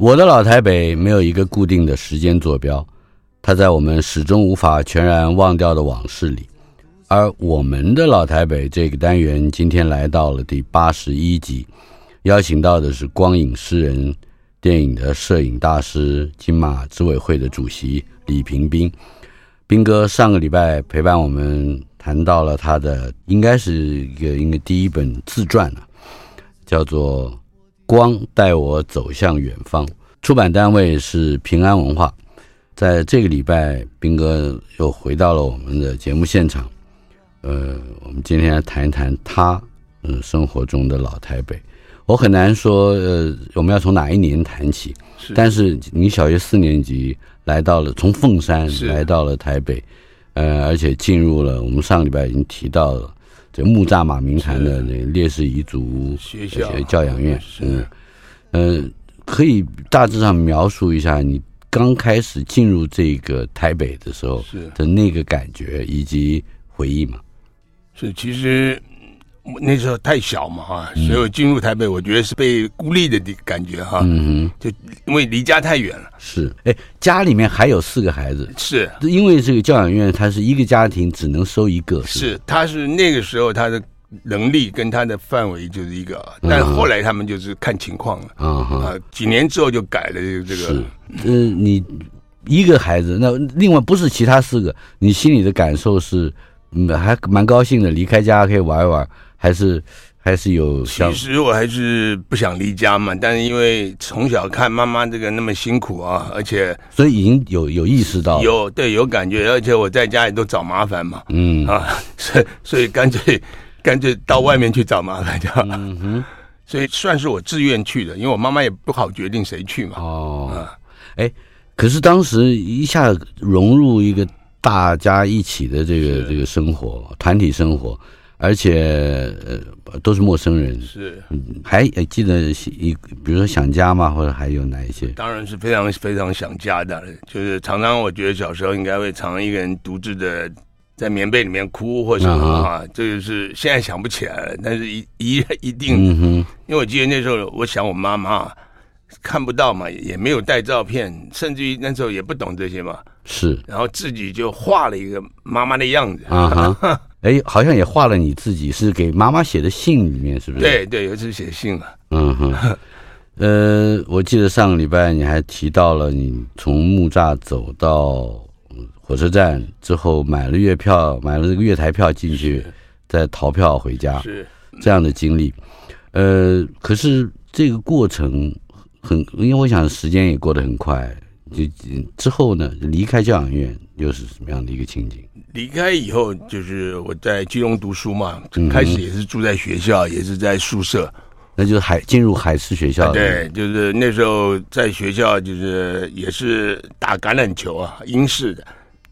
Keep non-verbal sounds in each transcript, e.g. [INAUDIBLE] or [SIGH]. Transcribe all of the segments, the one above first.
我的老台北没有一个固定的时间坐标，它在我们始终无法全然忘掉的往事里。而我们的老台北这个单元今天来到了第八十一集，邀请到的是光影诗人、电影的摄影大师、金马执委会的主席李屏宾。宾哥上个礼拜陪伴我们谈到了他的，应该是一个应该第一本自传了，叫做。光带我走向远方，出版单位是平安文化。在这个礼拜，斌哥又回到了我们的节目现场。呃，我们今天来谈一谈他嗯生活中的老台北。我很难说呃我们要从哪一年谈起，是但是你小学四年级来到了从凤山来到了台北，呃，而且进入了我们上个礼拜已经提到了。这木栅马明潭的那烈士遗族学校教养院，嗯，呃，可以大致上描述一下你刚开始进入这个台北的时候的那个感觉以及回忆嘛？是，其实。那时候太小嘛哈，所以我进入台北，我觉得是被孤立的感觉哈。嗯哼，就因为离家太远了。是，哎，家里面还有四个孩子。是，因为这个教养院，它是一个家庭只能收一个。是，是他是那个时候他的能力跟他的范围就是一个，但后来他们就是看情况了。嗯哼，啊，几年之后就改了这个这个。是，嗯，你一个孩子，那另外不是其他四个，你心里的感受是，嗯，还蛮高兴的，离开家可以玩一玩。还是还是有，其实我还是不想离家嘛，但是因为从小看妈妈这个那么辛苦啊，而且所以已经有有意识到有对有感觉，而且我在家里都找麻烦嘛，嗯。啊，[LAUGHS] 所以所以干脆干脆到外面去找麻烦就好。了，嗯哼，[LAUGHS] 所以算是我自愿去的，因为我妈妈也不好决定谁去嘛，哦，啊，哎，可是当时一下融入一个大家一起的这个这个生活，团体生活。而且呃都是陌生人，是，还记得一比如说想家吗？或者还有哪一些？当然是非常非常想家的，就是常常我觉得小时候应该会常常一个人独自的在棉被里面哭或什么啊，这就是现在想不起来了，但是一一一定，嗯哼，因为我记得那时候我想我妈妈看不到嘛，也没有带照片，甚至于那时候也不懂这些嘛，是，然后自己就画了一个妈妈的样子。啊哈。[LAUGHS] 哎，好像也画了你自己，是给妈妈写的信里面，是不是？对对，有一次写信了。嗯哼，[LAUGHS] 呃，我记得上个礼拜你还提到了你从木栅走到火车站之后，买了月票，买了这个月台票进去，再逃票回家，是这样的经历。呃，可是这个过程很，因为我想时间也过得很快，就之后呢，离开教养院又是什么样的一个情景？离开以后，就是我在金融读书嘛，开始也是住在学校，嗯、也是在宿舍，那就是海进入海事学校。对，就是那时候在学校，就是也是打橄榄球啊，英式的，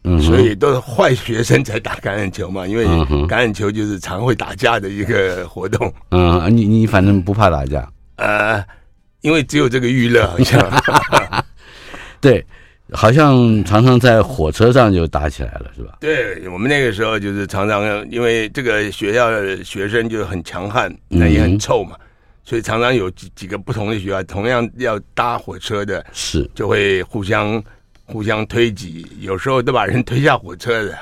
嗯，所以都是坏学生才打橄榄球嘛，因为橄榄球就是常会打架的一个活动。嗯，你你反正不怕打架？呃，因为只有这个娱乐，好像。[LAUGHS] 对。好像常常在火车上就打起来了，是吧？对，我们那个时候就是常常因为这个学校的学生就很强悍，那也很臭嘛，嗯、所以常常有几几个不同的学校同样要搭火车的，是就会互相互相推挤，有时候都把人推下火车的。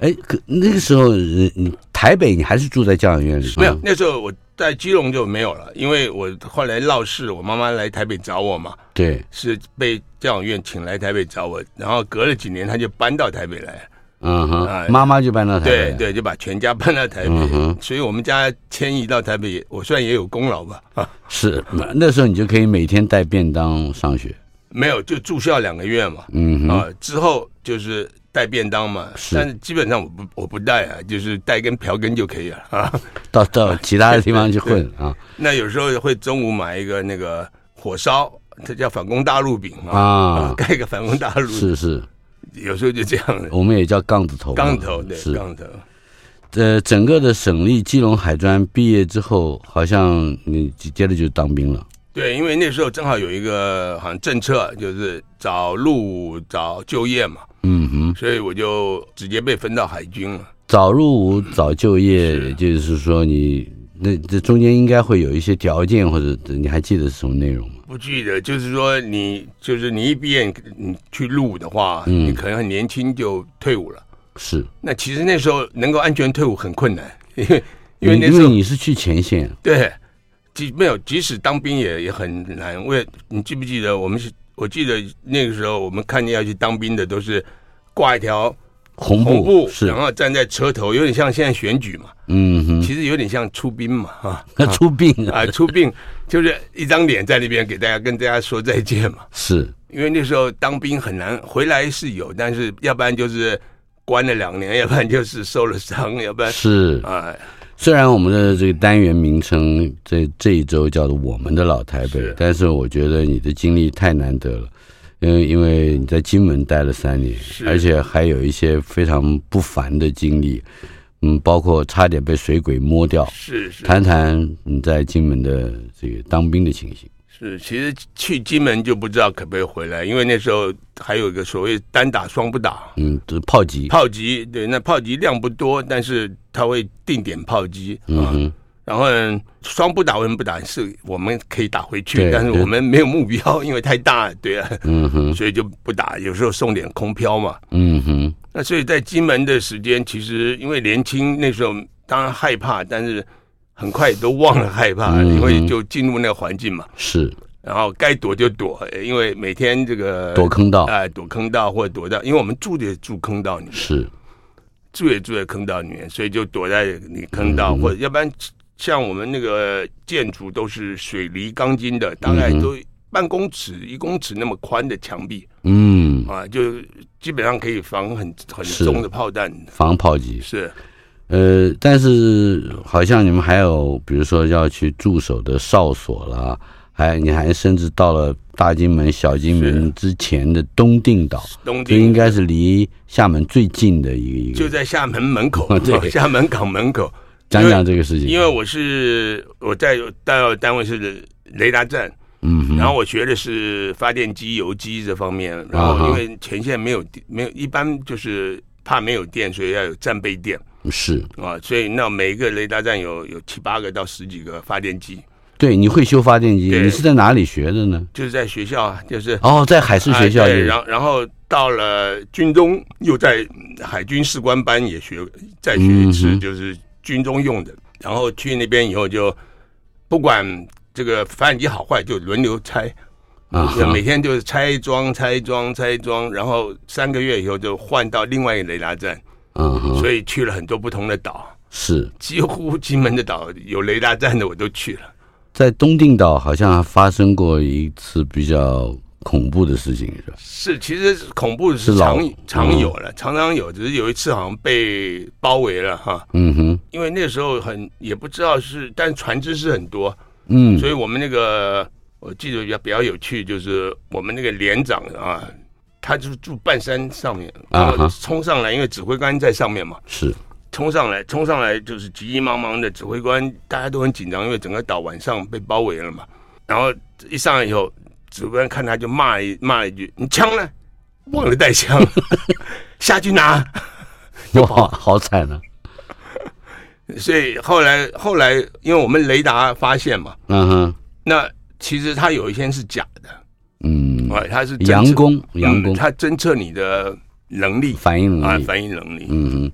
哎，可那个时候你台北你还是住在教养院里？没有，那时候我。在基隆就没有了，因为我后来闹事，我妈妈来台北找我嘛。对，是被教养院请来台北找我，然后隔了几年，她就搬到台北来。嗯哼，妈妈就搬到台北，对对，就把全家搬到台北，嗯哼，所以我们家迁移到台北，我算也有功劳吧？[LAUGHS] 啊，是，那时候你就可以每天带便当上学，没有，就住校两个月嘛，嗯啊，之后就是带便当嘛，但是基本上我不我不带啊，就是带根瓢羹就可以了 [LAUGHS] 啊，到到其他的地方去混 [LAUGHS] 啊。那有时候会中午买一个那个火烧，它叫反攻大陆饼啊，盖一个反攻大陆，是是。有时候就这样的，我们也叫杠子头。杠头对，是杠头。呃，整个的省立基隆海专毕业之后，好像你接着就当兵了。对，因为那时候正好有一个好像政策，就是找入伍早就业嘛。嗯哼。所以我就直接被分到海军了。早入伍早就业，就是说你那这中间应该会有一些条件，或者你还记得是什么内容吗？不记得，就是说你就是你一毕业，你去入伍的话，嗯、你可能很年轻就退伍了。是。那其实那时候能够安全退伍很困难，因为因为那时候你是去前线。对，即没有，即使当兵也也很难。为你记不记得我们是？我记得那个时候我们看见要去当兵的都是挂一条。红布，红布是，然后站在车头，有点像现在选举嘛。嗯哼，其实有点像出兵嘛，哈，出兵啊，出兵就是一张脸在那边给大家跟大家说再见嘛。[LAUGHS] 是，因为那时候当兵很难，回来是有，但是要不然就是关了两年，要不然就是受了伤，要不然是啊。虽然我们的这个单元名称这这一周叫做我们的老台北，但是我觉得你的经历太难得了。因为因为你在金门待了三年，而且还有一些非常不凡的经历，嗯，包括差点被水鬼摸掉。是是，谈谈你在金门的这个当兵的情形。是，其实去金门就不知道可不可以回来，因为那时候还有一个所谓单打双不打，嗯，就是炮击。炮击，对，那炮击量不多，但是他会定点炮击，嗯哼。然后双不打为什么不打？是我们可以打回去，但是我们没有目标，因为太大，对啊，嗯哼，所以就不打。有时候送点空飘嘛，嗯哼。那所以在金门的时间，其实因为年轻，那时候当然害怕，但是很快都忘了害怕，因为就进入那个环境嘛。是，然后该躲就躲，因为每天这个躲坑道，哎，躲坑道或者躲到，因为我们住的住坑道里面，是。住也住在坑道里面，所以就躲在你坑道，或者要不然。像我们那个建筑都是水泥钢筋的，大概都半公尺、一公尺那么宽的墙壁，嗯。啊，就基本上可以防很很重的炮弹，防炮击。是。呃，但是好像你们还有，比如说要去驻守的哨所啦，还你还甚至到了大金门、小金门之前的东定岛，东定就应该是离厦门最近的一个，就在厦门门口，[LAUGHS] 对，厦门港门口。讲讲这个事情，因为我是我在到单位是雷达站，嗯，然后我学的是发电机、油机这方面，然后因为前线没有电，没有一般就是怕没有电，所以要有战备电，是啊，所以那每一个雷达站有有七八个到十几个发电机。对，你会修发电机？你是在哪里学的呢？就是在学校啊，就是哦，在海事学校。对，然后然后到了军中，又在海军士官班也学，再学一次，就是。军中用的，然后去那边以后就不管这个发电机好坏，就轮流拆啊，每天就是拆装、拆装、拆装，然后三个月以后就换到另外一个雷达站，嗯，所以去了很多不同的岛，是几乎金门的岛有雷达站的我都去了，在东定岛好像发生过一次比较。恐怖的事情是吧？是，其实恐怖的是常常有了，常常有，只是有一次好像被包围了哈。嗯哼，因为那时候很也不知道是，但船只是很多，嗯，所以我们那个我记得比较比较有趣，就是我们那个连长啊，他就是住半山上面，然后冲上来，因为指挥官在上面嘛，是。冲上来，冲上来就是急急忙忙的，指挥官大家都很紧张，因为整个岛晚上被包围了嘛，然后一上来以后。指挥官看他就骂一骂一句：“你枪呢？忘了带枪，[LAUGHS] 下去拿。[LAUGHS] ”哇，好惨啊！所以后来后来，因为我们雷达发现嘛，嗯哼，那其实他有一些是假的，嗯，哎，它是佯攻，佯攻，它侦测你的能力、反应能力、反应能力，嗯嗯，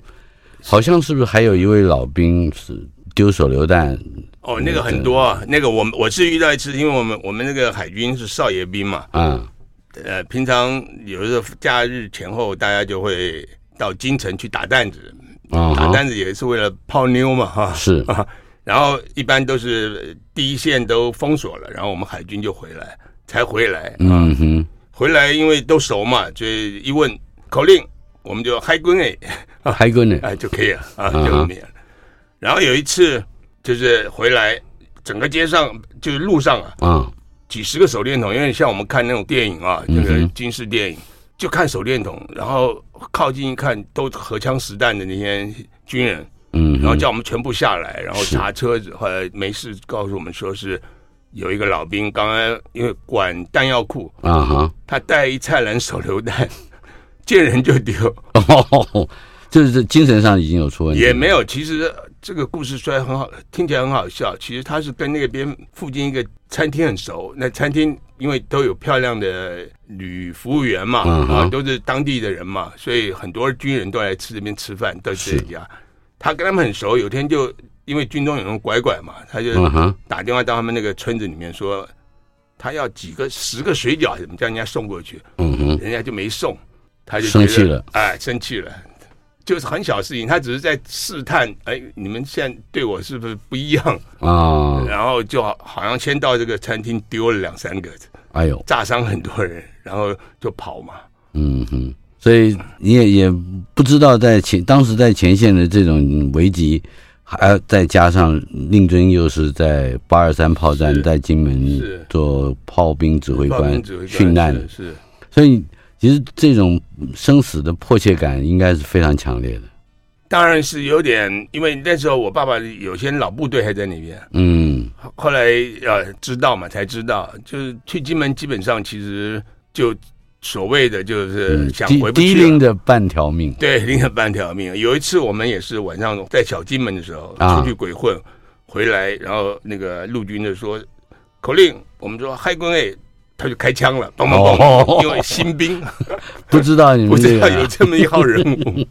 好像是不是还有一位老兵是丢手榴弹？哦，那个很多，啊，那个我我是遇到一次，因为我们我们那个海军是少爷兵嘛，嗯，呃，平常有时候假日前后，大家就会到京城去打弹子，啊，打弹子也是为了泡妞嘛，哈，是啊。然后一般都是第一线都封锁了，然后我们海军就回来，才回来。嗯哼，回来因为都熟嘛，所以一问口令，我们就海军哎，海军哎，就可以了啊，就免了。然后有一次就是回来，整个街上就是路上啊，啊，几十个手电筒，因为像我们看那种电影啊，那个军事电影，就看手电筒，然后靠近一看，都荷枪实弹的那些军人。嗯，然后叫我们全部下来，然后查车子。后来没事，告诉我们说是有一个老兵，刚刚因为管弹药库啊哈，他带一菜篮手榴弹，见人就丢。哦，[LAUGHS] 就是精神上已经有出问题。也没有，其实这个故事虽然很好，听起来很好笑，其实他是跟那边附近一个餐厅很熟。那餐厅因为都有漂亮的女服务员嘛，啊，都是当地的人嘛，所以很多军人都来吃这边吃饭，都是这家。他跟他们很熟，有天就因为军中有那种拐拐嘛，他就打电话到他们那个村子里面说，他要几个十个水饺，怎么叫人家送过去？嗯哼，人家就没送，他就生气了，哎，生气了，就是很小事情，他只是在试探，哎，你们现在对我是不是不一样啊？然后就好好像先到这个餐厅丢了两三个，哎呦，炸伤很多人，然后就跑嘛。嗯哼。所以你也也不知道，在前当时在前线的这种危机，还再加上令尊又是在八二三炮战在金门做炮兵指挥官殉难，是，所以其实这种生死的迫切感应该是非常强烈的。当然是有点，因为那时候我爸爸有些老部队还在那边，嗯，后来呃知道嘛，才知道，就是去金门基本上其实就。所谓的就是想回不去，低拎的半条命，对，拎着半条命。有一次我们也是晚上在小金门的时候出去鬼混，回来，然后那个陆军就说口令，我们说海军哎，他就开枪了，嘣嘣嘣，因为新兵 [LAUGHS] 不知道你们 [LAUGHS] 不知道有这么一号人物。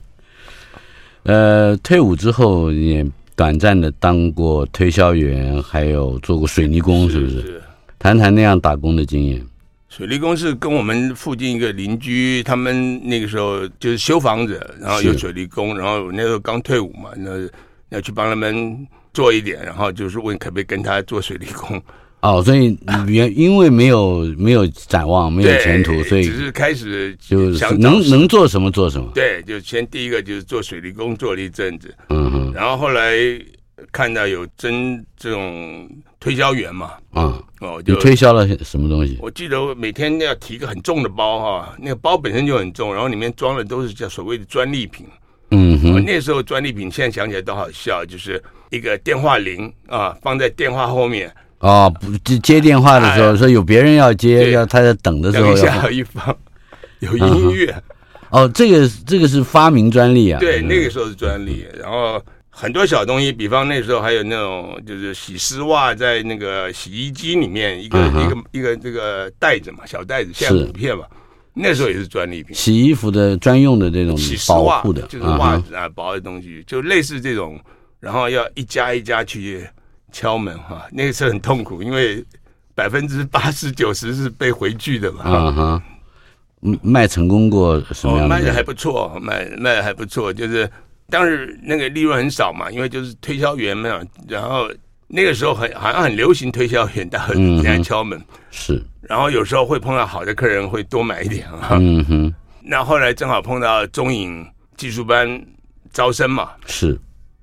[LAUGHS] 呃，退伍之后也短暂的当过推销员，还有做过水泥工，是不是？谈谈那样打工的经验。水利工是跟我们附近一个邻居，他们那个时候就是修房子，然后有水利工，然后那时候刚退伍嘛，那要去帮他们做一点，然后就是问可不可以跟他做水利工。哦，所以原因为没有没有展望，没有前途，所以只是开始就能能做什么做什么。对，就先第一个就是做水利工做了一阵子，嗯哼，然后后来看到有真这种。推销员嘛，啊、嗯，哦，就推销了什么东西？我记得我每天要提一个很重的包哈，那个包本身就很重，然后里面装的都是叫所谓的专利品。嗯哼，哦、那时候专利品现在想起来都好笑，就是一个电话铃啊，放在电话后面。哦，不接接电话的时候，哎、说有别人要接，要他在等的时候一下一放有音乐。嗯、哦，这个这个是发明专利啊。对，那个时候是专利，然后。很多小东西，比方那时候还有那种就是洗丝袜在那个洗衣机里面一个、uh. 一个一个这个袋子嘛，小袋子，现在普遍嘛，那时候也是专利品。洗衣服的专用的这种洗丝袜的，就是袜子啊，uh. 薄的东西，就类似这种，然后要一家一家去敲门哈，那个时候很痛苦，因为百分之八十九十是被回拒的嘛。嗯哼、uh，huh. 卖成功过什么样的？哦、卖的还不错，卖卖的还不错，就是。当时那个利润很少嘛，因为就是推销员嘛，然后那个时候很好像很流行推销员，大家人家敲门、嗯、是，然后有时候会碰到好的客人，会多买一点啊。嗯哼，那后来正好碰到中影技术班招生嘛，是，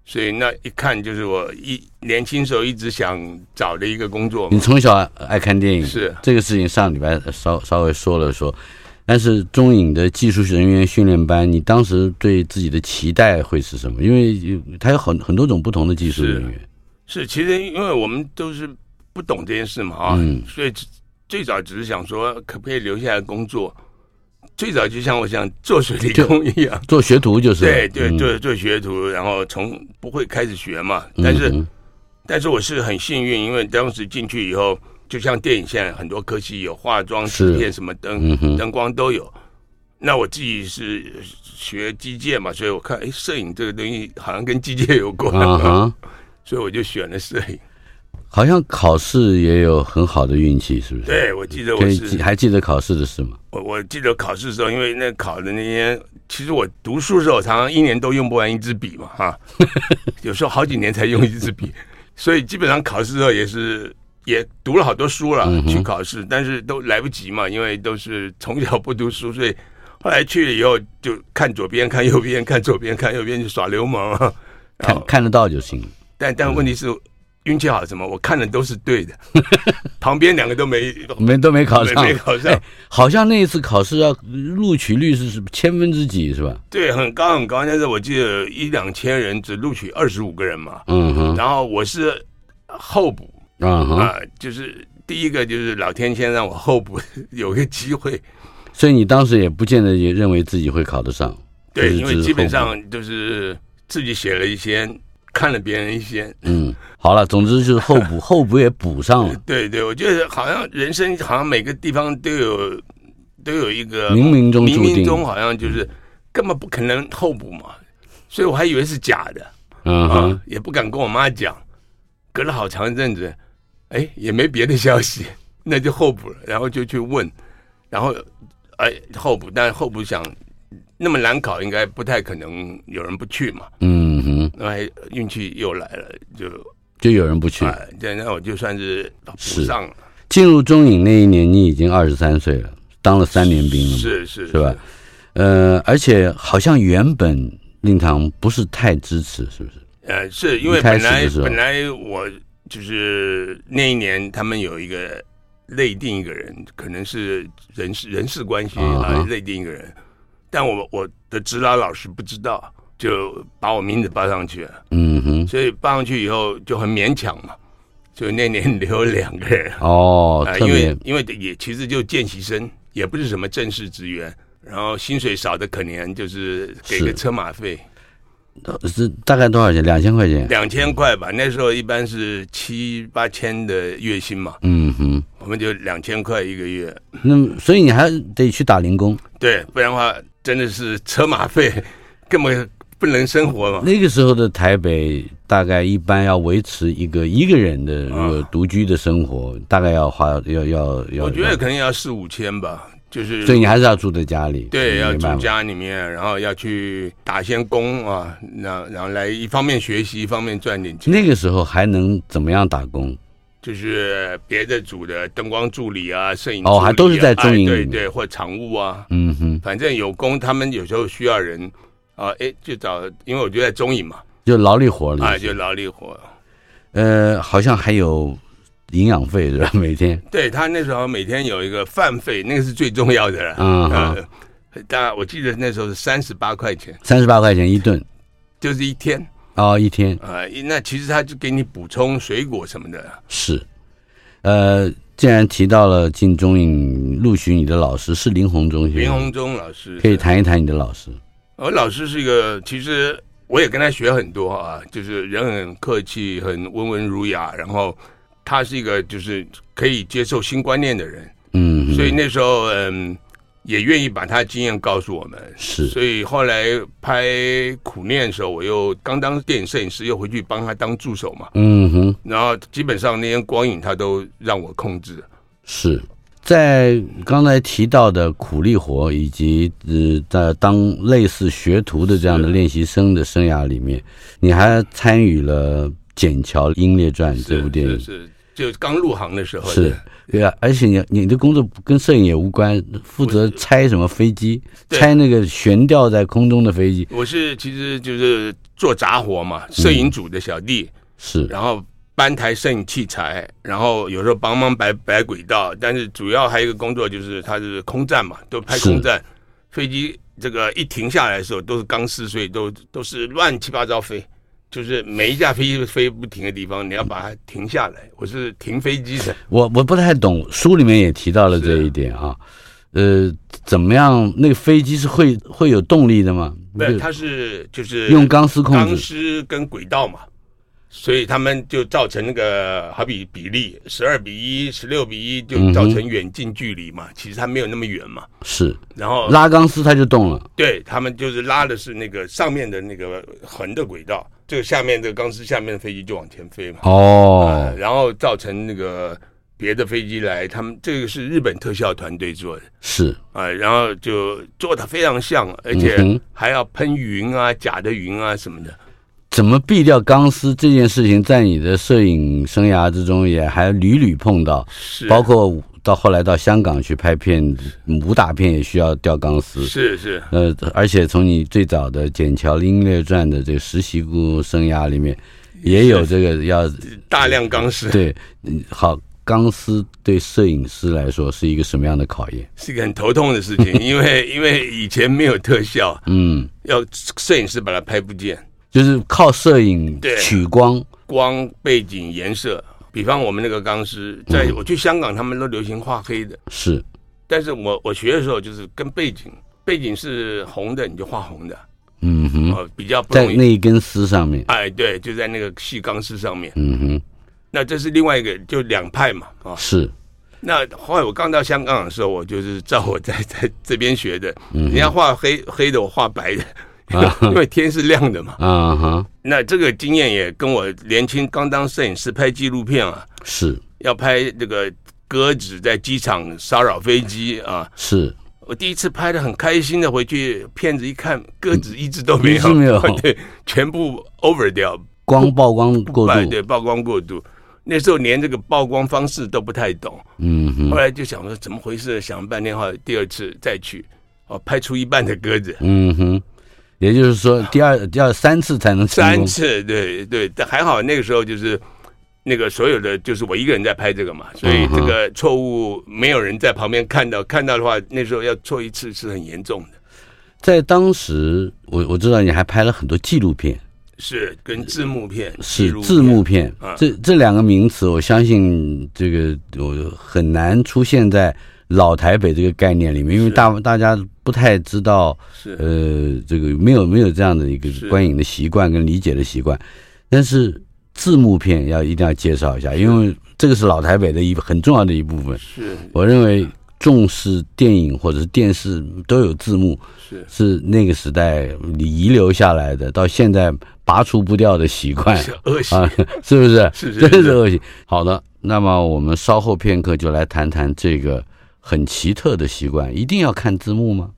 所以那一看就是我一年轻时候一直想找的一个工作。你从小爱看电影，是。这个事情，上礼拜稍稍微说了说。但是中影的技术人员训练班，你当时对自己的期待会是什么？因为它有很很多种不同的技术人员。是，是，其实因为我们都是不懂这件事嘛，啊、嗯，所以最早只是想说可不可以留下来工作。最早就像我想做水利工一样，做学徒就是。对对对，做做学徒，然后从不会开始学嘛。但是，嗯、但是我是很幸运，因为当时进去以后。就像电影现在很多科技有化妆、制片什么灯、灯、嗯、光都有。那我自己是学机械嘛，所以我看，哎，摄影这个东西好像跟机械有关，uh huh、[LAUGHS] 所以我就选了摄影。好像考试也有很好的运气，是不是？对，我记得我是还记得考试的事吗？我我记得考试的时候，因为那考的那天，其实我读书的时候，常常一年都用不完一支笔嘛，哈，[LAUGHS] 有时候好几年才用一支笔，所以基本上考试的时候也是也读了好多书了去考试，但是都来不及嘛，因为都是从小不读书，所以 [LAUGHS] 后来去了以后就看左边看右边，看左边看右边就耍流氓，[LAUGHS] 看看得到就行。但但问题是。运气好什么？我看的都是对的，[LAUGHS] 旁边两个都没没都没考上，没考上。好像那一次考试要录取率是是千分之几是吧？对，很高很高。但是我记得一两千人只录取二十五个人嘛。嗯哼。然后我是候补，啊，就是第一个就是老天先让我候补 [LAUGHS] 有个机会，所以你当时也不见得也认为自己会考得上。对，因为基本上就是自己写了一些。看了别人一些，嗯，好了，总之就是候补，[LAUGHS] 候补也补上了。对对，我觉得好像人生好像每个地方都有都有一个冥冥中，冥冥中好像就是根本不可能候补嘛，所以我还以为是假的，嗯也不敢跟我妈讲。隔了好长一阵子，哎，也没别的消息，[LAUGHS] 那就候补了，然后就去问，然后哎候补，但候补想。那么难考，应该不太可能有人不去嘛。嗯哼，那还运气又来了，就就有人不去。对，那我就算是补上了。进入中影那一年，你已经二十三岁了，当了三年兵了，是是是，是吧？呃，而且好像原本令堂不是太支持，是不是？呃，是因为本来本来我就是那一年，他们有一个内定一个人，可能是人事人事关系啊，内定一个人。但我我的指导老师不知道，就把我名字报上去了。嗯哼，所以报上去以后就很勉强嘛。就那年留了两个人。哦，呃、因为因为也其实就见习生，也不是什么正式职员，然后薪水少的可怜，就是给个车马费。是大概多少钱？两千块钱。两千块吧，那时候一般是七八千的月薪嘛。嗯哼，我们就两千块一个月。那所以你还得去打零工。对，不然的话。真的是车马费 [LAUGHS] 根本不能生活嘛。那个时候的台北，大概一般要维持一个一个人的如果独居的生活，啊、大概要花要要要。我觉得可能要四五千吧，就是。所以你还是要住在家里。对，要住家里面，然后要去打些工啊，然然后来一方面学习，一方面赚点钱。那个时候还能怎么样打工？就是别的组的灯光助理啊，摄影啊，哦，还都是在中影，对对，或场务啊，嗯哼，反正有工，他们有时候需要人啊，哎，就找，因为我就在中影嘛，就劳力活了，啊，就劳力活，呃，好像还有营养费是吧？每天，对他那时候每天有一个饭费，那个是最重要的了，嗯哼，当然我记得那时候是三十八块钱，三十八块钱一顿，就是一天。哦，一天。啊、呃，那其实他就给你补充水果什么的。是，呃，既然提到了进中影录取你的老师是林鸿忠，林鸿中老师，可以谈一谈你的老师。我老师是一个，其实我也跟他学很多啊，就是人很客气，很温文儒雅，然后他是一个就是可以接受新观念的人。嗯，所以那时候嗯。也愿意把他的经验告诉我们，是，所以后来拍苦练的时候，我又刚当电影摄影师，又回去帮他当助手嘛。嗯哼，然后基本上那些光影他都让我控制。是在刚才提到的苦力活，以及呃，在当类似学徒的这样的练习生的生涯里面，你还参与了《剪桥英烈传》这部电影，是，就刚入行的时候是。对啊，而且你你的工作跟摄影也无关，负责拆什么飞机，拆那个悬吊在空中的飞机。我是其实就是做杂活嘛，摄影组的小弟、嗯、是，然后搬台摄影器材，然后有时候帮忙摆摆轨道，但是主要还有一个工作就是它是空战嘛，都拍空战，飞机这个一停下来的时候都是钢丝，所以都都是乱七八糟飞。就是每一架飞机飞不停的地方，你要把它停下来。我是停飞机的，[LAUGHS] 我我不太懂，书里面也提到了这一点啊。呃，怎么样？那个飞机是会会有动力的吗？对，它是就是用钢丝控制，钢丝跟轨道嘛，所以他们就造成那个好比比例十二比一、十六比一，就造成远近距离嘛。其实它没有那么远嘛。是，然后拉钢丝它就动了。对，他们就是拉的是那个上面的那个横的轨道。这个下面这个钢丝下面的飞机就往前飞嘛。哦、呃，然后造成那个别的飞机来，他们这个是日本特效团队做的，是啊、呃，然后就做的非常像，而且还要喷云啊、假的云啊什么的。怎么避掉钢丝这件事情，在你的摄影生涯之中也还屡屡碰到，是。包括到后来到香港去拍片子，武打片也需要吊钢丝，是是，呃，而且从你最早的《剑桥英烈传》的这个实习工生涯里面，也有这个要大量钢丝，对，好，钢丝对摄影师来说是一个什么样的考验？是一个很头痛的事情，[LAUGHS] 因为因为以前没有特效，嗯，要摄影师把它拍不见。就是靠摄影取光，光背景颜色。比方我们那个钢丝，在我去香港，他们都流行画黑的，是。但是我我学的时候，就是跟背景，背景是红的，你就画红的。嗯哼，呃，比较在那一根丝上面。哎，对，就在那个细钢丝上面。嗯哼，那这是另外一个，就两派嘛，啊。是。那后来我刚到香港的时候，我就是照我在 [LAUGHS] 在这边学的，人家画黑黑的，我画白的。[LAUGHS] 因为天是亮的嘛，啊哈，那这个经验也跟我年轻刚当摄影师拍纪录片啊，是。要拍这个鸽子在机场骚扰飞机啊，是。我第一次拍的很开心的回去，片子一看，鸽子一只都没有，是没有，[LAUGHS] 对，全部 over 掉，光曝光过度，对，曝光过度，那时候连这个曝光方式都不太懂，嗯哼，后来就想说怎么回事，想了半天后，第二次再去，哦，拍出一半的鸽子，嗯哼。也就是说，第二、第二三次才能成功。三次，对对，但还好那个时候就是那个所有的就是我一个人在拍这个嘛，所以这个错误没有人在旁边看到，看到的话那时候要错一次是很严重的。在当时，我我知道你还拍了很多纪录片，是跟字幕片，是字幕片。这这两个名词，我相信这个我很难出现在。老台北这个概念里面，因为大大家不太知道，呃，这个没有没有这样的一个观影的习惯跟理解的习惯，但是字幕片要一定要介绍一下，因为这个是老台北的一很重要的一部分。是，我认为重视电影或者是电视都有字幕，是。是那个时代遗留下来的，到现在拔除不掉的习惯，是恶习。啊，是不是？是是，真是。恶习。好的，那么我们稍后片刻就来谈谈这个。很奇特的习惯，一定要看字幕吗？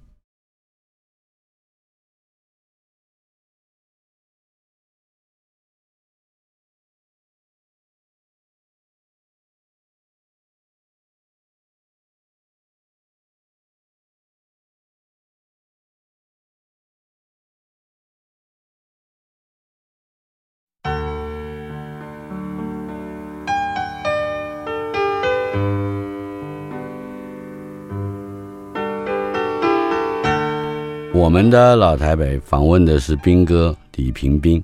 们的老台北访问的是兵哥李平斌，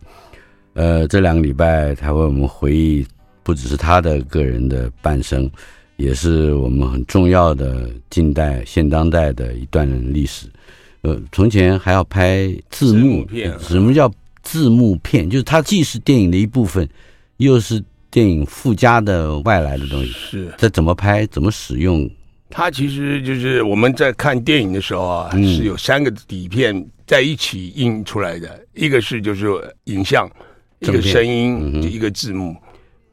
呃，这两个礼拜他为我们回忆，不只是他的个人的半生，也是我们很重要的近代现当代的一段历史。呃，从前还要拍字幕，字幕片，什么叫字幕片？就是它既是电影的一部分，又是电影附加的外来的东西。是，这怎么拍？怎么使用？它其实就是我们在看电影的时候啊，是有三个底片在一起印出来的，一个是就是影像，一个声音，一个字幕，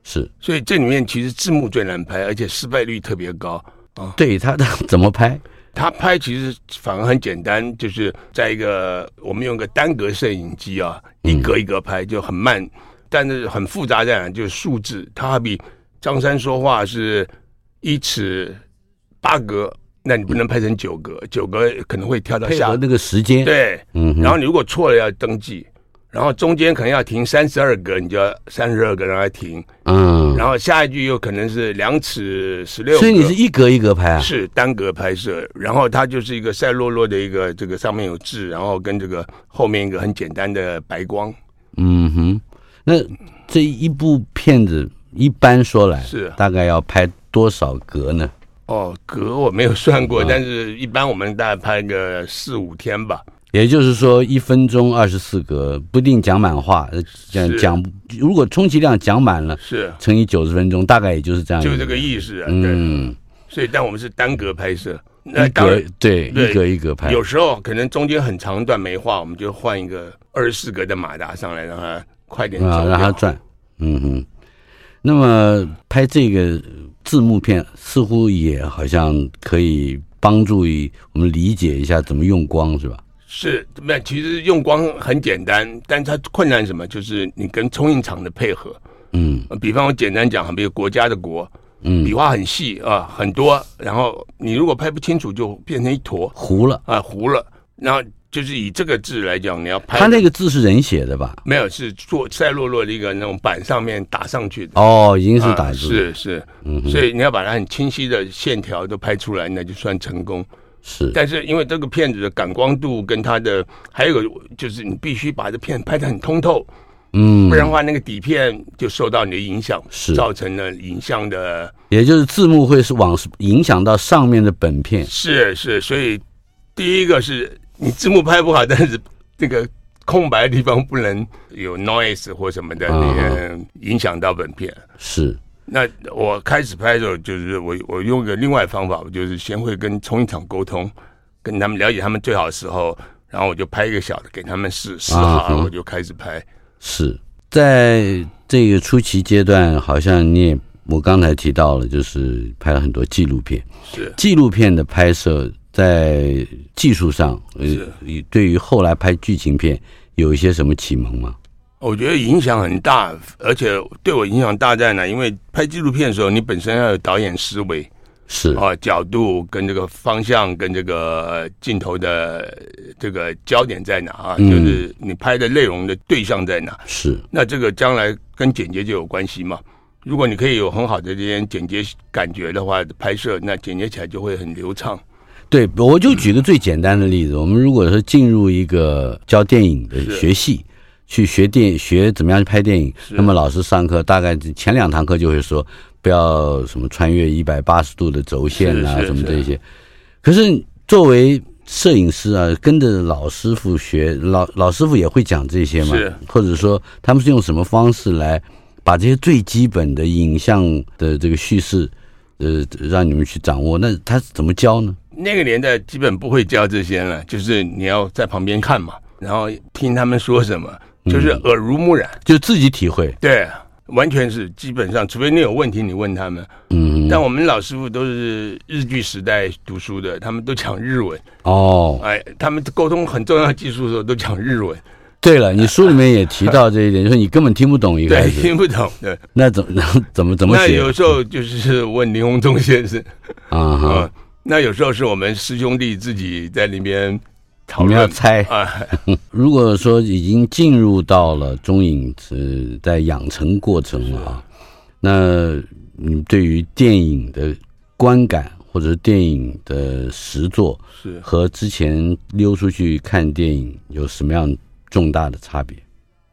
是。所以这里面其实字幕最难拍，而且失败率特别高啊。对，它怎么拍？他拍其实反而很简单，就是在一个我们用个单格摄影机啊，一格一格拍就很慢，但是很复杂在哪？就是数字，它比张三说话是一尺。八格，那你不能拍成九格，九格可能会跳到下。那个时间。对，嗯，然后你如果错了要登记，然后中间可能要停三十二格，你就要三十二格让它停，嗯，然后下一句又可能是两尺十六，所以你是一格一格拍啊？是单格拍摄，然后它就是一个赛洛洛的一个这个上面有字，然后跟这个后面一个很简单的白光。嗯哼，那这一部片子一般说来是大概要拍多少格呢？哦，格我没有算过，但是一般我们大概拍个四五天吧。也就是说，一分钟二十四格，不一定讲满话。讲讲，如果充其量讲满了，是乘以九十分钟，大概也就是这样。就这个意思啊。嗯，所以但我们是单格拍摄，一格对，一格一格拍。有时候可能中间很长一段没画，我们就换一个二十四格的马达上来，让它快点啊，让它转。嗯哼。那么拍这个字幕片，似乎也好像可以帮助于我们理解一下怎么用光，是吧？是，那其实用光很简单，但它困难什么？就是你跟冲印厂的配合。嗯，比方我简单讲，比如国家的国，嗯，笔画很细啊，很多，然后你如果拍不清楚，就变成一坨糊了啊，糊了，然后。就是以这个字来讲，你要拍他那个字是人写的吧？没有，是做赛洛洛的一个那种板上面打上去的。哦，已经是打字、啊，是是，嗯，所以你要把它很清晰的线条都拍出来，那就算成功。是，但是因为这个片子的感光度跟它的，还有一个就是你必须把这片拍的很通透，嗯，不然的话那个底片就受到你的影响，是造成了影像的，也就是字幕会是往影响到上面的本片。是是，所以第一个是。你字幕拍不好，但是这个空白的地方不能有 noise 或什么的，那个影响到本片。是。那我开始拍的时候，就是我我用个另外方法，我就是先会跟冲印厂沟通，跟他们了解他们最好的时候，然后我就拍一个小的给他们试试好，我就开始拍。是在这个初期阶段，好像你也我刚才提到了，就是拍了很多纪录片。是纪录片的拍摄。在技术上，呃，对于后来拍剧情片有一些什么启蒙吗？我觉得影响很大，而且对我影响大在哪？因为拍纪录片的时候，你本身要有导演思维，是啊，角度跟这个方向跟这个镜头的这个焦点在哪啊？嗯、就是你拍的内容的对象在哪？是。那这个将来跟剪接就有关系嘛？如果你可以有很好的这些剪接感觉的话，拍摄那剪接起来就会很流畅。对，我就举个最简单的例子，我们如果说进入一个教电影的学系，去学电学怎么样去拍电影，那么老师上课大概前两堂课就会说，不要什么穿越一百八十度的轴线啊，什么这些。可是作为摄影师啊，跟着老师傅学，老老师傅也会讲这些嘛，或者说他们是用什么方式来把这些最基本的影像的这个叙事，呃，让你们去掌握？那他怎么教呢？那个年代基本不会教这些了，就是你要在旁边看嘛，然后听他们说什么，就是耳濡目染，嗯、就自己体会。对，完全是基本上，除非你有问题，你问他们。嗯。但我们老师傅都是日据时代读书的，他们都讲日文。哦。哎，他们沟通很重要技术的时候都讲日文。对了，你书里面也提到这一点，[LAUGHS] 就是你根本听不懂一个。对，听不懂。对。那怎么怎么怎么写？那有时候就是问林鸿忠先生。啊哈。那有时候是我们师兄弟自己在里面讨论，要猜啊。[LAUGHS] 如果说已经进入到了中影是在养成过程了啊，那你对于电影的观感或者是电影的实作是和之前溜出去看电影有什么样重大的差别？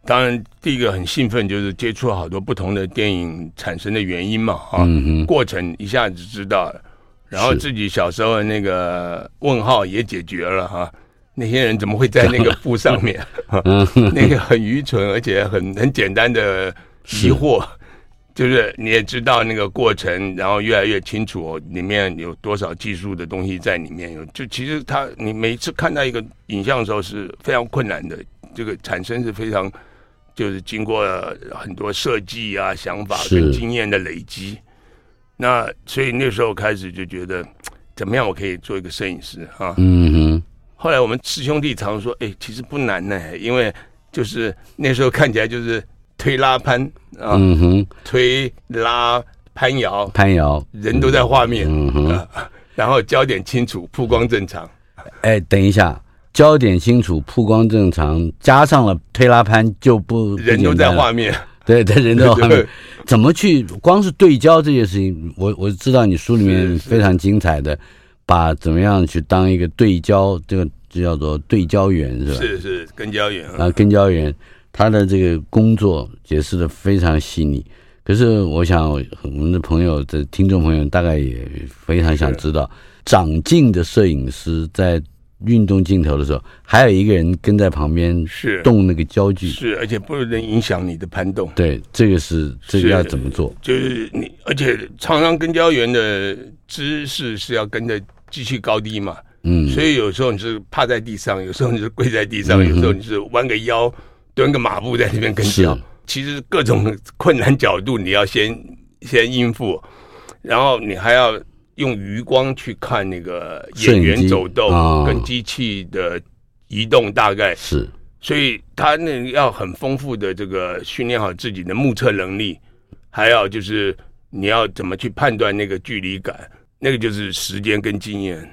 当然，第一个很兴奋，就是接触了好多不同的电影产生的原因嘛，啊，过程一下子知道了。然后自己小时候的那个问号也解决了哈，那些人怎么会在那个 [LAUGHS] 布上面？那个很愚蠢而且很很简单的疑惑，就是你也知道那个过程，然后越来越清楚里面有多少技术的东西在里面。有就其实他你每次看到一个影像的时候是非常困难的，这个产生是非常就是经过很多设计啊、想法跟经验的累积。那所以那时候开始就觉得，[TSK] 怎么样我可以做一个摄影师啊？嗯哼。后来我们师兄弟常说，哎，其实不难呢，因为就是那时候看起来就是推拉攀啊，嗯哼，推拉攀摇，攀摇，人都在画面，嗯哼，然后焦点清楚，曝光正常。哎，等一下，焦点清楚，曝光正常，加上了推拉攀就不，人都在画面。对，在人的画面，怎么去？光是对焦这件事情，我我知道你书里面非常精彩的，把怎么样去当一个对焦，这个就叫做对焦员是吧？是是跟焦员啊，跟焦员，他的这个工作解释的非常细腻。可是我想，我们的朋友的听众朋友大概也非常想知道，长进的摄影师在。运动镜头的时候，还有一个人跟在旁边，是动那个焦距，是而且不能影响你的攀动。对，这个是这个要怎么做？就是你，而且常常跟焦员的姿势是要跟着机器高低嘛。嗯，所以有时候你是趴在地上，有时候你是跪在地上，嗯、有时候你是弯个腰，蹲个马步在那边跟焦。其实各种困难角度你要先先应付，然后你还要用余光去看那个演员走动跟机器的移动，大概是，所以他那要很丰富的这个训练好自己的目测能力，还有就是你要怎么去判断那个距离感，那个就是时间跟经验。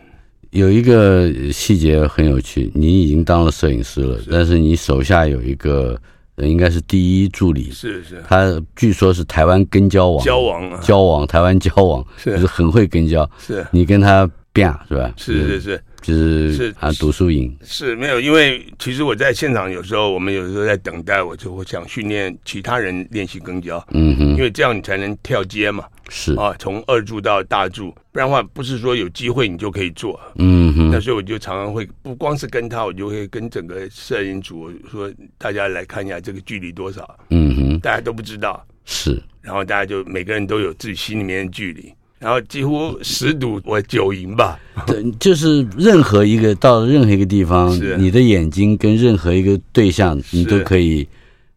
有一个细节很有趣，你已经当了摄影师了，但是你手下有一个应该是第一助理，是是，他据说是台湾跟交往，交往啊，焦王，台湾交往，就是很会跟交，是。你跟他变是吧？是是是，就是是啊，读书营是没有，因为其实我在现场有时候，我们有时候在等待，我就会想训练其他人练习跟焦，嗯哼，因为这样你才能跳阶嘛。是啊，从二柱到大柱，不然的话不是说有机会你就可以做。嗯哼，那所以我就常常会不光是跟他，我就会跟整个摄影组说，大家来看一下这个距离多少。嗯哼，大家都不知道。是，然后大家就每个人都有自己心里面的距离，然后几乎十赌我九赢吧。对，就是任何一个到任何一个地方，你的眼睛跟任何一个对象，你都可以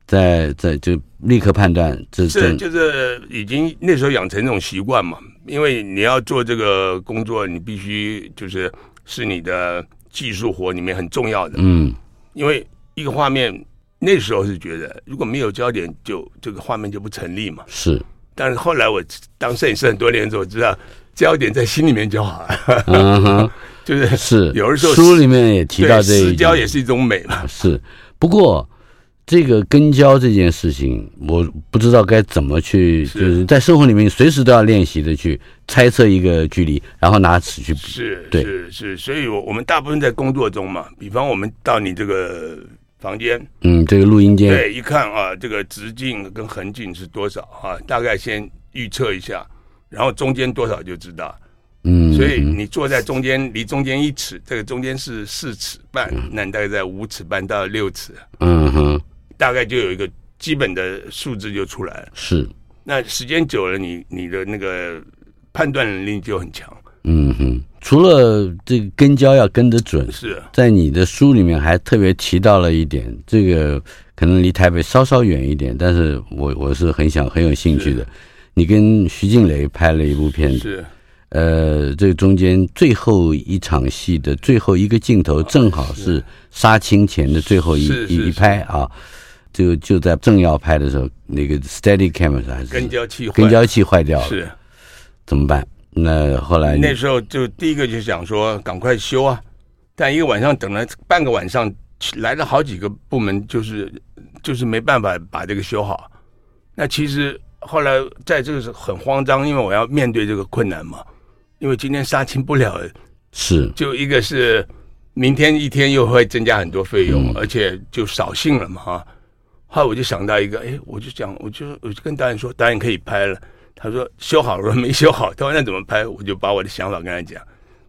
在在就。立刻判断，这是就是已经那时候养成这种习惯嘛，因为你要做这个工作，你必须就是是你的技术活里面很重要的。嗯，因为一个画面那时候是觉得如果没有焦点就，就这个画面就不成立嘛。是，但是后来我当摄影师很多年之后，我知道焦点在心里面就好了。嗯哼，[LAUGHS] 就是是有的时候书里面也提到这失焦也是一种美嘛。是，不过。这个跟焦这件事情，我不知道该怎么去，就是在生活里面随时都要练习的去猜测一个距离，然后拿尺去比。是，对，是是，所以我我们大部分在工作中嘛，比方我们到你这个房间，嗯，这个录音间，对，一看啊，这个直径跟横径是多少啊？大概先预测一下，然后中间多少就知道。嗯，所以你坐在中间，离中间一尺，这个中间是四尺半，那你大概在五尺半到六尺。嗯哼。大概就有一个基本的数字就出来了。是，那时间久了，你你的那个判断能力就很强。嗯哼，除了这个跟焦要跟得准，是。在你的书里面还特别提到了一点，这个可能离台北稍稍远一点，但是我我是很想很有兴趣的。你跟徐静蕾拍了一部片子，是，呃，这个中间最后一场戏的最后一个镜头，正好是杀青前的最后一一一拍啊。就就在正要拍的时候，那个 Steady Camera 还是跟焦器，跟焦器坏掉了，是。怎么办？那后来那时候就第一个就想说赶快修啊，但一个晚上等了半个晚上，来了好几个部门，就是就是没办法把这个修好。那其实后来在这个是很慌张，因为我要面对这个困难嘛，因为今天杀青不了，是就一个是明天一天又会增加很多费用，嗯、而且就扫兴了嘛哈。后来我就想到一个，哎，我就讲，我就我就跟导演说，导演可以拍了。他说修好了 [LAUGHS] 没修好？他说那怎么拍？我就把我的想法跟他讲，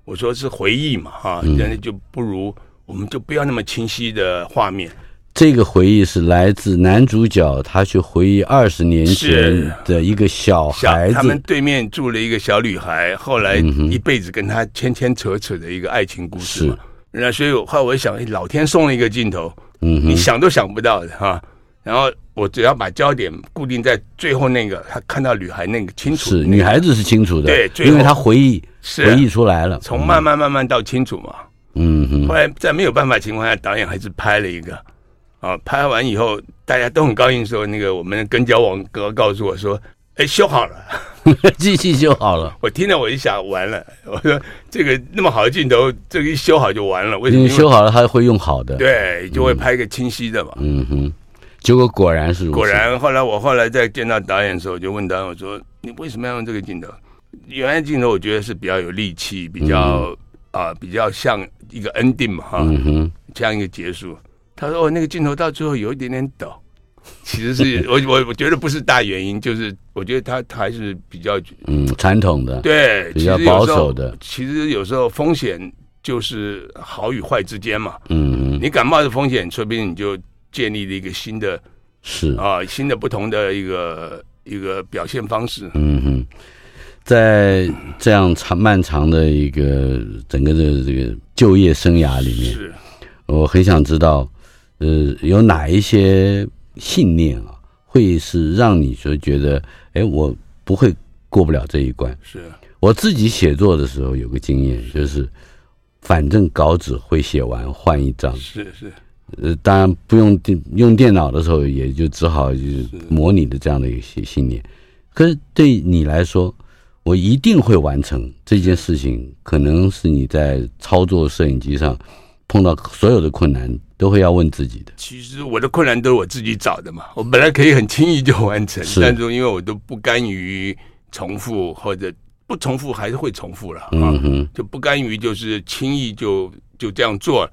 我说是回忆嘛，哈，人家就不如我们就不要那么清晰的画面。这个回忆是来自男主角他去回忆二十年前的一个小孩子，他们对面住了一个小女孩，后来一辈子跟他牵牵扯扯的一个爱情故事嘛。那所以后来我想，哎，老天送了一个镜头，嗯，你想都想不到的哈。然后我只要把焦点固定在最后那个，他看到女孩那个清楚，是女孩子是清楚的，对，因为他回忆是回忆出来了，从慢慢慢慢到清楚嘛，嗯哼。后来在没有办法情况下，导演还是拍了一个，啊，拍完以后大家都很高兴，说那个我们的跟焦王哥告诉我说，哎，修好了，机器修好了。我听了我一想，完了，我说这个那么好的镜头，这个一修好就完了，为什么？因为修好了，他会用好的，对，就会拍一个清晰的嘛，嗯哼。结果果然是如此。果然，后来我后来在见到导演的时候，我就问导演我说：“你为什么要用这个镜头？原来镜头我觉得是比较有力气，比较啊、嗯呃，比较像一个 ending 嘛，哈，嗯哼，这样一个结束。”他说：“哦，那个镜头到最后有一点点抖，其实是 [LAUGHS] 我我我觉得不是大原因，就是我觉得他他还是比较嗯传统的，对，比较保守的。其实有时候风险就是好与坏之间嘛，嗯，你敢冒着风险，说不定你就。”建立了一个新的，是啊，新的不同的一个一个表现方式。嗯哼，在这样长漫长的一个整个的这个就业生涯里面，是，我很想知道，呃，有哪一些信念啊，会是让你说觉得，哎，我不会过不了这一关。是我自己写作的时候有个经验，就是反正稿纸会写完换一张。是是。呃，当然不用电用电脑的时候，也就只好就是模拟的这样的一些信信念。可是对你来说，我一定会完成这件事情，可能是你在操作摄影机上碰到所有的困难，都会要问自己的。其实我的困难都是我自己找的嘛。我本来可以很轻易就完成，但是因为我都不甘于重复，或者不重复还是会重复了。嗯哼，就不甘于就是轻易就就这样做了。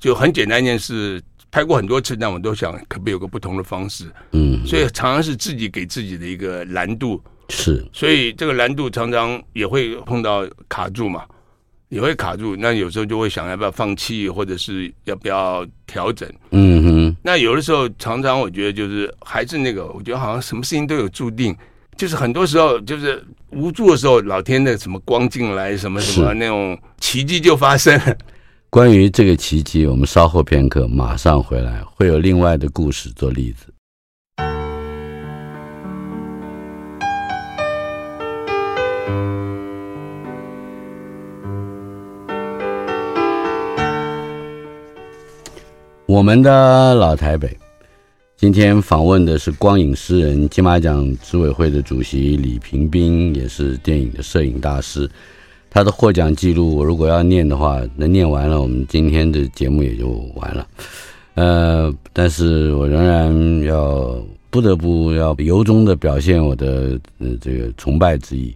就很简单一件事，拍过很多次，但我都想可不可以有个不同的方式。嗯，所以常常是自己给自己的一个难度。是，所以这个难度常常也会碰到卡住嘛，也会卡住。那有时候就会想要不要放弃，或者是要不要调整。嗯哼。那有的时候常常我觉得就是还是那个，我觉得好像什么事情都有注定，就是很多时候就是无助的时候，老天的什么光进来，什么什么那种奇迹就发生了。关于这个奇迹，我们稍后片刻马上回来，会有另外的故事做例子。我们的老台北，今天访问的是光影诗人、金马奖执委会的主席李屏宾，也是电影的摄影大师。他的获奖记录，我如果要念的话，能念完了，我们今天的节目也就完了。呃，但是我仍然要不得不要由衷的表现我的呃这个崇拜之意。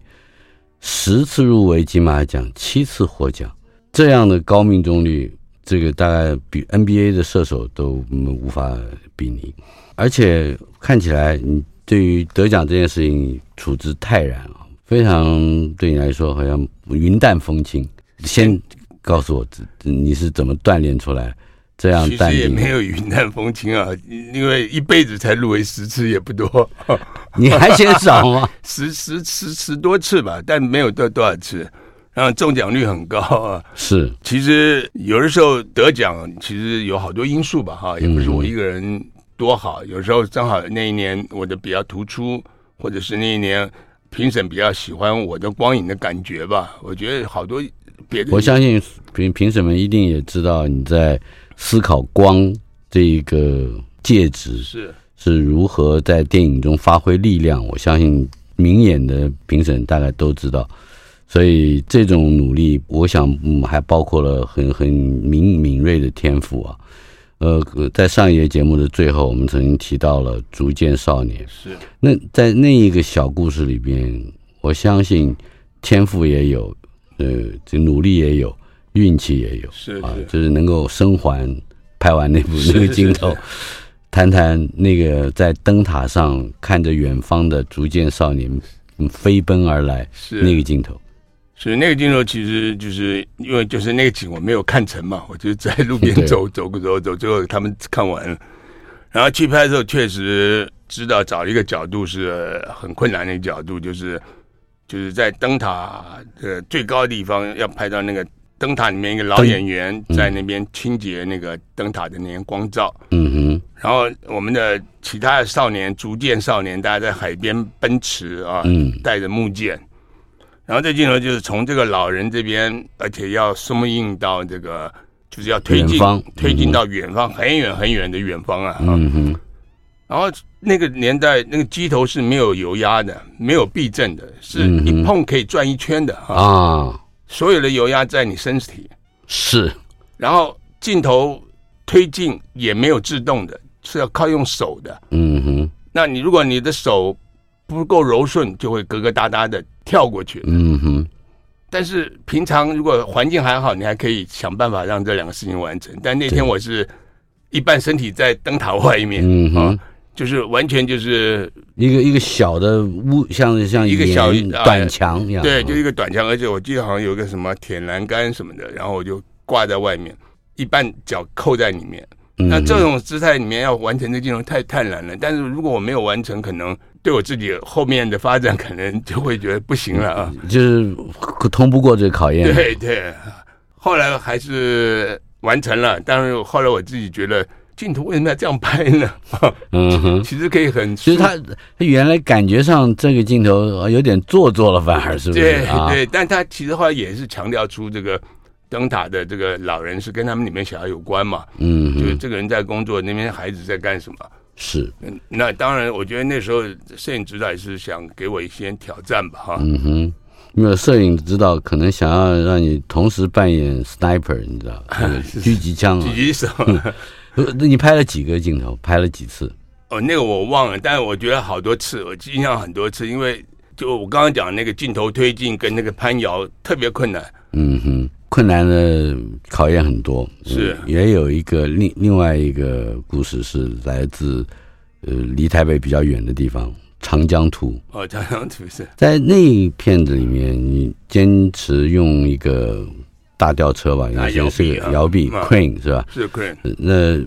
十次入围金马奖，七次获奖，这样的高命中率，这个大概比 NBA 的射手都无法比拟。而且看起来，你对于得奖这件事情处之泰然啊。非常对你来说好像云淡风轻。先告诉我，你是怎么锻炼出来这样淡定？其实也没有云淡风轻啊，因为一辈子才入围十次也不多。[LAUGHS] 你还嫌少吗？[LAUGHS] 十十十十多次吧，但没有多多少次。然后中奖率很高啊。是，其实有的时候得奖，其实有好多因素吧，哈，也不是我一个人多好。有时候正好那一年我的比较突出，或者是那一年。评审比较喜欢我的光影的感觉吧，我觉得好多别的。我相信评评审们一定也知道你在思考光这一个介质是是如何在电影中发挥力量。我相信明眼的评审大概都知道，所以这种努力，我想嗯还包括了很很敏敏锐的天赋啊。呃，在上一节节目的最后，我们曾经提到了《逐渐少年》。是。那在那一个小故事里边，我相信天赋也有，呃，这努力也有，运气也有。是，是。啊，就是能够生还拍完那部 [LAUGHS] 那个镜头，谈谈那个在灯塔上看着远方的逐渐少年飞奔而来是那个镜头。所以那个镜头其实就是因为就是那个景我没有看成嘛，[LAUGHS] 我就在路边走走走走，[LAUGHS] 最后他们看完了，然后去拍的时候确实知道找一个角度是很困难的一个角度，就是就是在灯塔的最高的地方要拍到那个灯塔里面一个老演员在那边清洁那个灯塔的那些光照，嗯哼，然后我们的其他的少年逐渐少年大家在海边奔驰啊，嗯，带着木剑。然后这镜头就是从这个老人这边，而且要 zoom in 到这个，就是要推进，嗯、推进到远方很远很远的远方啊。嗯哼。然后那个年代，那个机头是没有油压的，没有避震的，是一碰可以转一圈的啊。啊。所有的油压在你身体。是。然后镜头推进也没有自动的，是要靠用手的。嗯哼。那你如果你的手不够柔顺，就会疙疙瘩瘩的。跳过去，嗯哼。但是平常如果环境还好，你还可以想办法让这两个事情完成。但那天我是一半身体在灯塔外面，嗯哼、啊，就是完全就是一个一个小的屋，像像一个小短墙一样，对，就一个短墙，而且我记得好像有个什么铁栏杆什么的，然后我就挂在外面，一半脚扣在里面。那这种姿态里面要完成这镜头太太难了。但是如果我没有完成，可能。对我自己后面的发展，可能就会觉得不行了啊，就是通不过这个考验。对对，后来还是完成了，但是后来我自己觉得镜头为什么要这样拍呢？嗯哼，[LAUGHS] 其实可以很，其实他他原来感觉上这个镜头有点做作了，反而是不是？对对，但他其实后来也是强调出这个灯塔的这个老人是跟他们里面小孩有关嘛。嗯，就是这个人在工作，那边孩子在干什么？是。那当然，我觉得那时候摄影指导也是想给我一些挑战吧，哈。嗯哼。没有摄影指导可能想要让你同时扮演 sniper，你知道，[LAUGHS] 狙击枪，狙击手。[LAUGHS] 那你拍了几个镜头？拍了几次？哦，那个我忘了，但是我觉得好多次，我印象很多次，因为就我刚刚讲的那个镜头推进跟那个攀摇特别困难。嗯哼，困难的考验很多。是，也有一个另另外一个故事是来自呃离台北比较远的地方。长江图哦，长江图是在那一片子里面，你坚持用一个大吊车吧，应该是个摇臂 crane 是吧？是 Queen。那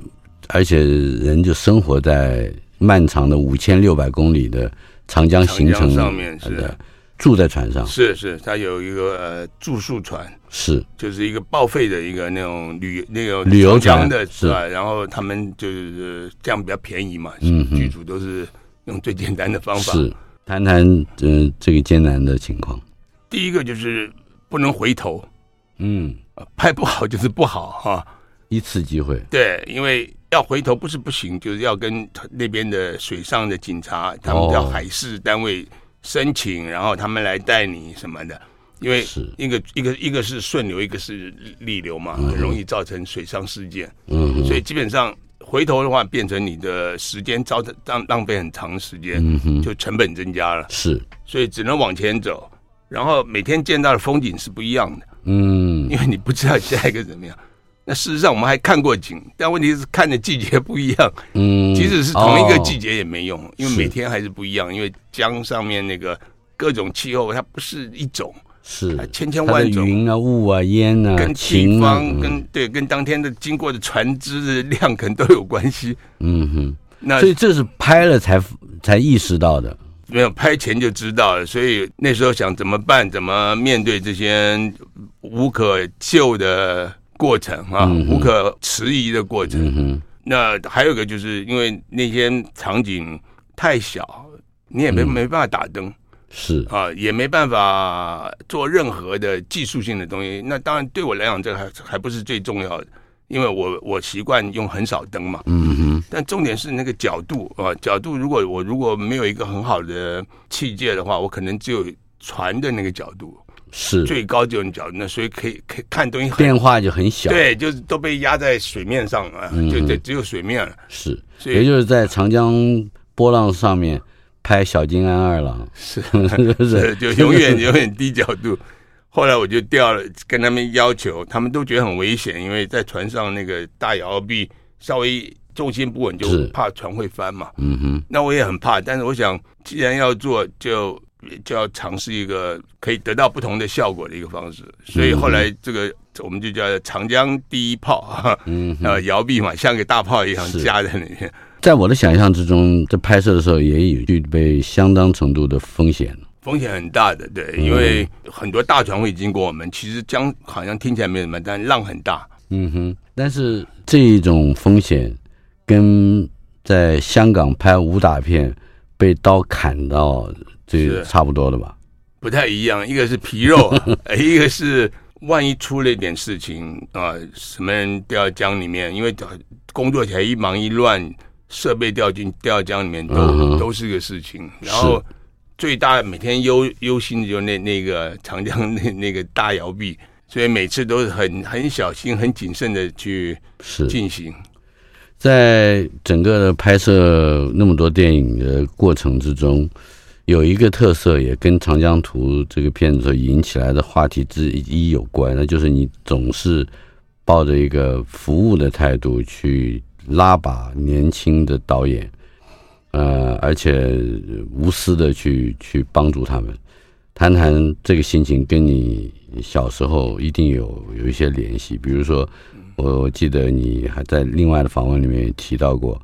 而且人就生活在漫长的五千六百公里的长江行程上面，是的，住在船上。是是，他有一个呃住宿船，是就是一个报废的一个那种旅那个旅游船的是吧？然后他们就是这样比较便宜嘛，嗯，剧组都是。用最简单的方法是谈谈嗯、呃、这个艰难的情况。第一个就是不能回头，嗯，拍不好 [LAUGHS] 就是不好哈，一次机会。对，因为要回头不是不行，就是要跟那边的水上的警察，他们叫海事单位申请，哦、然后他们来带你什么的。因为一个一个一个是顺流，一个是逆流嘛，很容易造成水上事件。嗯，所以基本上。回头的话，变成你的时间遭浪浪费很长时间，就成本增加了。是，所以只能往前走。然后每天见到的风景是不一样的，嗯，因为你不知道下一个怎么样。那事实上我们还看过景，但问题是看的季节不一样，嗯，即使是同一个季节也没用，哦，因为每天还是不一样。因为江上面那个各种气候它不是一种。是千千万种云啊、雾啊、烟啊，跟地方、跟对、跟当天的经过的船只的量可能都有关系。嗯哼，那所以这是拍了才才意识到的，没有拍前就知道了。所以那时候想怎么办？怎么面对这些无可救的过程啊？嗯、无可迟疑的过程。嗯，那还有一个就是因为那些场景太小，你也没、嗯、没办法打灯。是啊，也没办法做任何的技术性的东西。那当然对我来讲，这还还不是最重要的，因为我我习惯用很少灯嘛。嗯哼。但重点是那个角度啊，角度如果我如果没有一个很好的器械的话，我可能只有船的那个角度，是最高就有角度，那所以可以可以看东西很变化就很小。对，就是都被压在水面上啊，嗯、就就只有水面了。是，所以也就是在长江波浪上面。拍小金安二郎是 [LAUGHS] 是，就永远永远低角度。后来我就掉了，跟他们要求，他们都觉得很危险，因为在船上那个大摇臂稍微重心不稳，就怕船会翻嘛。嗯哼，那我也很怕，但是我想，既然要做，就就要尝试一个可以得到不同的效果的一个方式。所以后来这个我们就叫长江第一炮啊，嗯，[LAUGHS] 摇臂嘛，像个大炮一样夹在里面。在我的想象之中，在拍摄的时候也有具备相当程度的风险，风险很大的，对，因为很多大船会经过我们。其实江好像听起来没什么，但浪很大。嗯哼，但是这一种风险跟在香港拍武打片被刀砍到这差不多的吧？不太一样，一个是皮肉，[LAUGHS] 一个是万一出了一点事情啊，什么人掉江里面，因为工作起来一忙一乱。设备掉进掉江里面都、嗯、都是个事情，然后最大每天忧忧心的就是那那个长江那那个大摇臂，所以每次都是很很小心、很谨慎的去进行。在整个的拍摄那么多电影的过程之中，有一个特色也跟《长江图》这个片子引起来的话题之一有关，那就是你总是抱着一个服务的态度去。拉拔年轻的导演，呃，而且无私的去去帮助他们。谈谈这个心情，跟你小时候一定有有一些联系。比如说，我我记得你还在另外的访问里面提到过，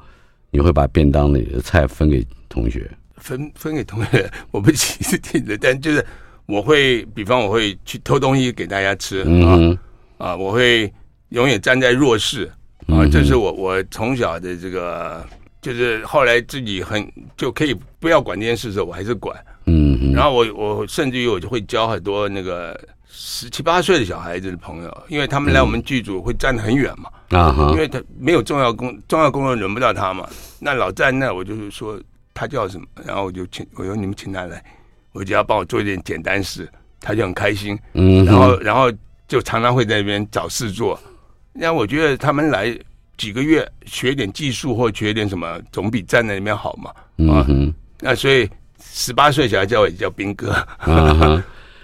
你会把便当里的菜分给同学，分分给同学，我不歧视听的，但就是我会，比方我会去偷东西给大家吃，嗯啊，啊，我会永远站在弱势。啊，这是我我从小的这个，就是后来自己很就可以不要管这件事的时候，我还是管。嗯嗯。然后我我甚至于我就会教很多那个十七八岁的小孩子的朋友，因为他们来我们剧组会站得很远嘛。啊哈。因为他没有重要工重要工作轮不到他嘛，那老站那我就是说他叫什么，然后我就请我说你们请他来，我就要帮我做一点简单事，他就很开心。嗯。然后然后就常常会在那边找事做。那我觉得他们来几个月学点技术或学点什么，总比站在那边好嘛。啊，嗯、那所以十八岁小孩叫我也叫兵哥。啊，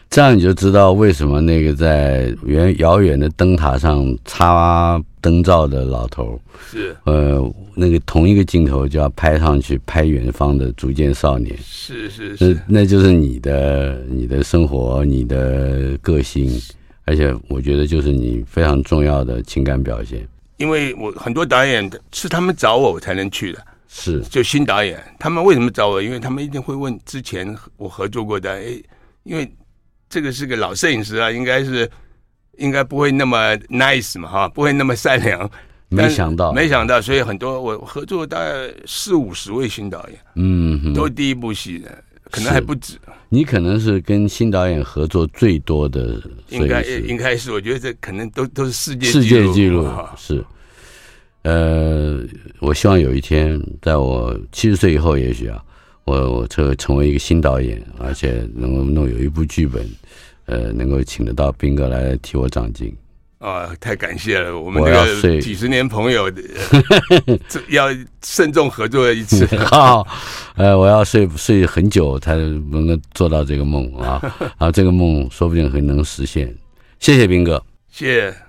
这样你就知道为什么那个在远遥远的灯塔上插灯罩的老头是。呃，那个同一个镜头就要拍上去拍远方的逐渐少年。是是是，那那就是你的你的生活，你的个性。而且我觉得就是你非常重要的情感表现，因为我很多导演是他们找我我才能去的，是。就新导演，他们为什么找我？因为他们一定会问之前我合作过的，哎，因为这个是个老摄影师啊，应该是应该不会那么 nice 嘛，哈，不会那么善良。没想到，没想到，所以很多我合作大概四五十位新导演，嗯，都是第一部戏的。可能还不止，你可能是跟新导演合作最多的，应该应该是，我觉得这可能都都是世界世界纪录是。呃，我希望有一天，在我七十岁以后，也许啊，我我这成为一个新导演，而且能够弄有一部剧本，呃，能够请得到斌哥来替我长进。啊，太感谢了！我们这个几十年朋友，[LAUGHS] 这要慎重合作一次。[LAUGHS] 好，呃，我要睡睡很久才能够做到这个梦啊！[LAUGHS] 啊，这个梦说不定很能实现。谢谢斌哥，谢谢。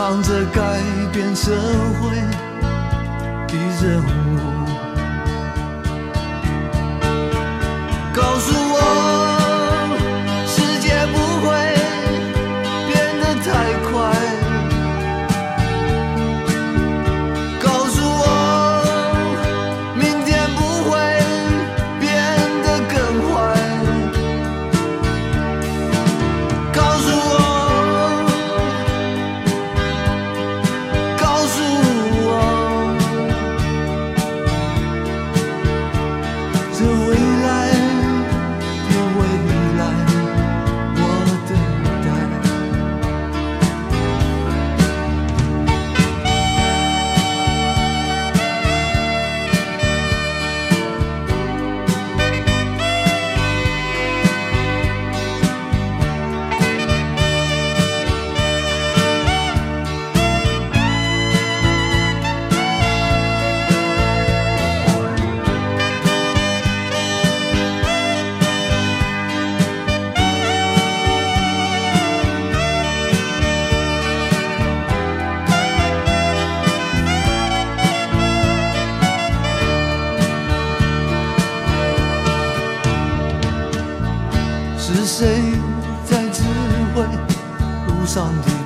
忙着改变社会的人物，是谁在指挥路上的